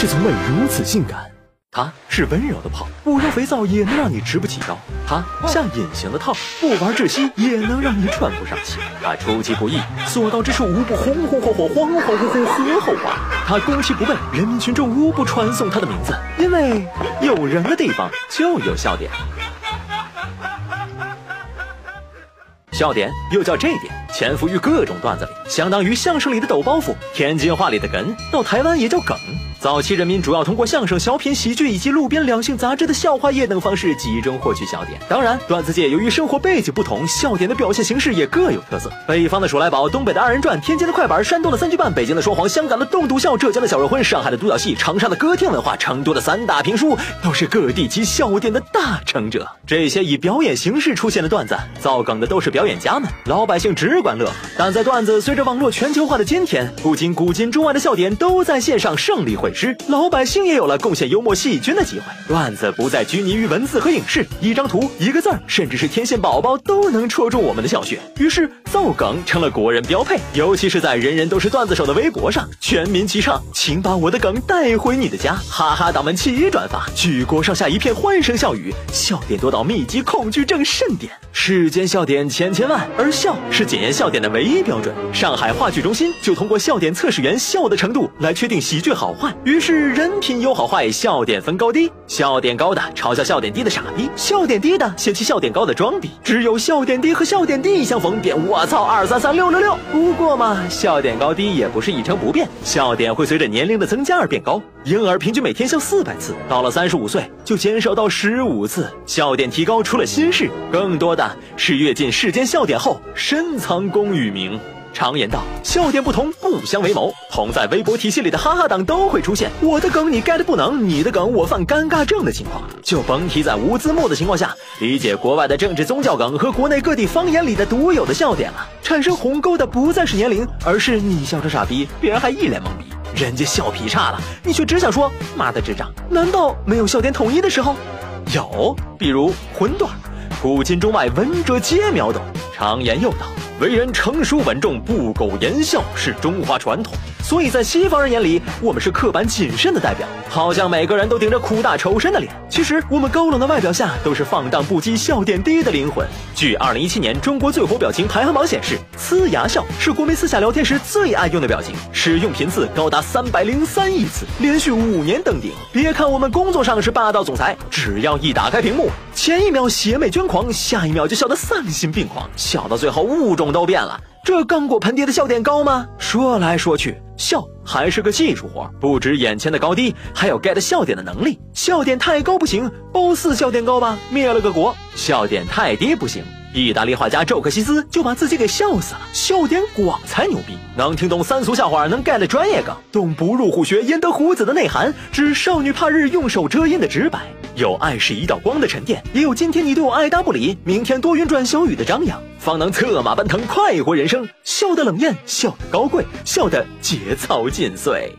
是从未如此性感。它是温柔的泡，不用肥皂也能让你直不起腰；它像隐形的套，不玩窒息也能让你喘不上气。它出其不意，所到之处无不红红火火、恍恍惚惚、和后话。它攻其不备，人民群众无不传颂它的名字，因为有人的地方就有笑点。笑点又叫这点，潜伏于各种段子里，相当于相声里的抖包袱，天津话里的哏，到台湾也叫梗。早期人民主要通过相声、小品、喜剧以及路边两性杂志的笑话页等方式集中获取笑点。当然，段子界由于生活背景不同，笑点的表现形式也各有特色。北方的数来宝，东北的二人转，天津的快板，山东的三句半，北京的说谎，香港的冻笃笑，浙江的小肉荤，上海的独角戏，长沙的歌厅文化，成都的三大评书，都是各地及笑点的大成者。这些以表演形式出现的段子，造梗的都是表演家们，老百姓只管乐。但在段子随着网络全球化的今天，不仅古今中外的笑点都在线上胜利会师，老百姓也有了贡献幽默细菌的机会。段子不再拘泥于文字和影视，一张图、一个字儿，甚至是天线宝宝都能戳中我们的笑穴。于是造梗成了国人标配，尤其是在人人都是段子手的微博上，全民齐唱，请把我的梗带回你的家，哈哈党们齐转发，举国上下一片欢声笑语，笑点多到密集恐惧症盛典。世间笑点千千万，而笑是检验笑点的唯一标准。上海话剧中心就通过笑点测试员笑的程度来确定喜剧好坏。于是人品有好坏，笑点分高低。笑点高的嘲笑笑点低的傻逼，笑点低的嫌弃笑点高的装逼。只有笑点低和笑点低相逢，便我操二三三六六六。不过嘛，笑点高低也不是一成不变，笑点会随着年龄的增加而变高。婴儿平均每天笑四百次，到了三十五岁就减少到十五次。笑点提高出了心事，更多的是阅尽世间笑点后深藏功与名。常言道，笑点不同不相为谋。同在微博体系里的哈哈党都会出现我的梗你 get 不能，你的梗我犯尴尬症的情况，就甭提在无字幕的情况下理解国外的政治宗教梗和国内各地方言里的独有的笑点了。产生鸿沟的不再是年龄，而是你笑成傻逼，别人还一脸懵逼。人家笑劈叉了，你却只想说妈的智障。难道没有笑点统一的时候？有，比如荤段，古今中外闻者皆秒懂。常言又道。为人成熟稳重，不苟言笑是中华传统，所以在西方人眼里，我们是刻板谨慎的代表，好像每个人都顶着苦大仇深的脸。其实我们高冷的外表下，都是放荡不羁、笑点低的灵魂。据二零一七年中国最火表情排行榜显示，呲牙笑是国民私下聊天时最爱用的表情，使用频次高达三百零三亿次，连续五年登顶。别看我们工作上是霸道总裁，只要一打开屏幕，前一秒邪魅捐狂，下一秒就笑得丧心病狂，笑到最后物种。都变了，这刚果盆地的笑点高吗？说来说去，笑还是个技术活，不止眼前的高低，还有 get 笑点的能力。笑点太高不行，褒姒笑点高吧，灭了个国；笑点太低不行，意大利画家宙克西斯就把自己给笑死了。笑点广才牛逼，能听懂三俗笑话，能 get 专业梗，懂不入虎穴焉得虎子的内涵，知少女怕日用手遮阴的直白。有爱是一道光的沉淀，也有今天你对我爱答不理，明天多云转小雨的张扬，方能策马奔腾，快活人生。笑得冷艳，笑得高贵，笑得节操尽碎。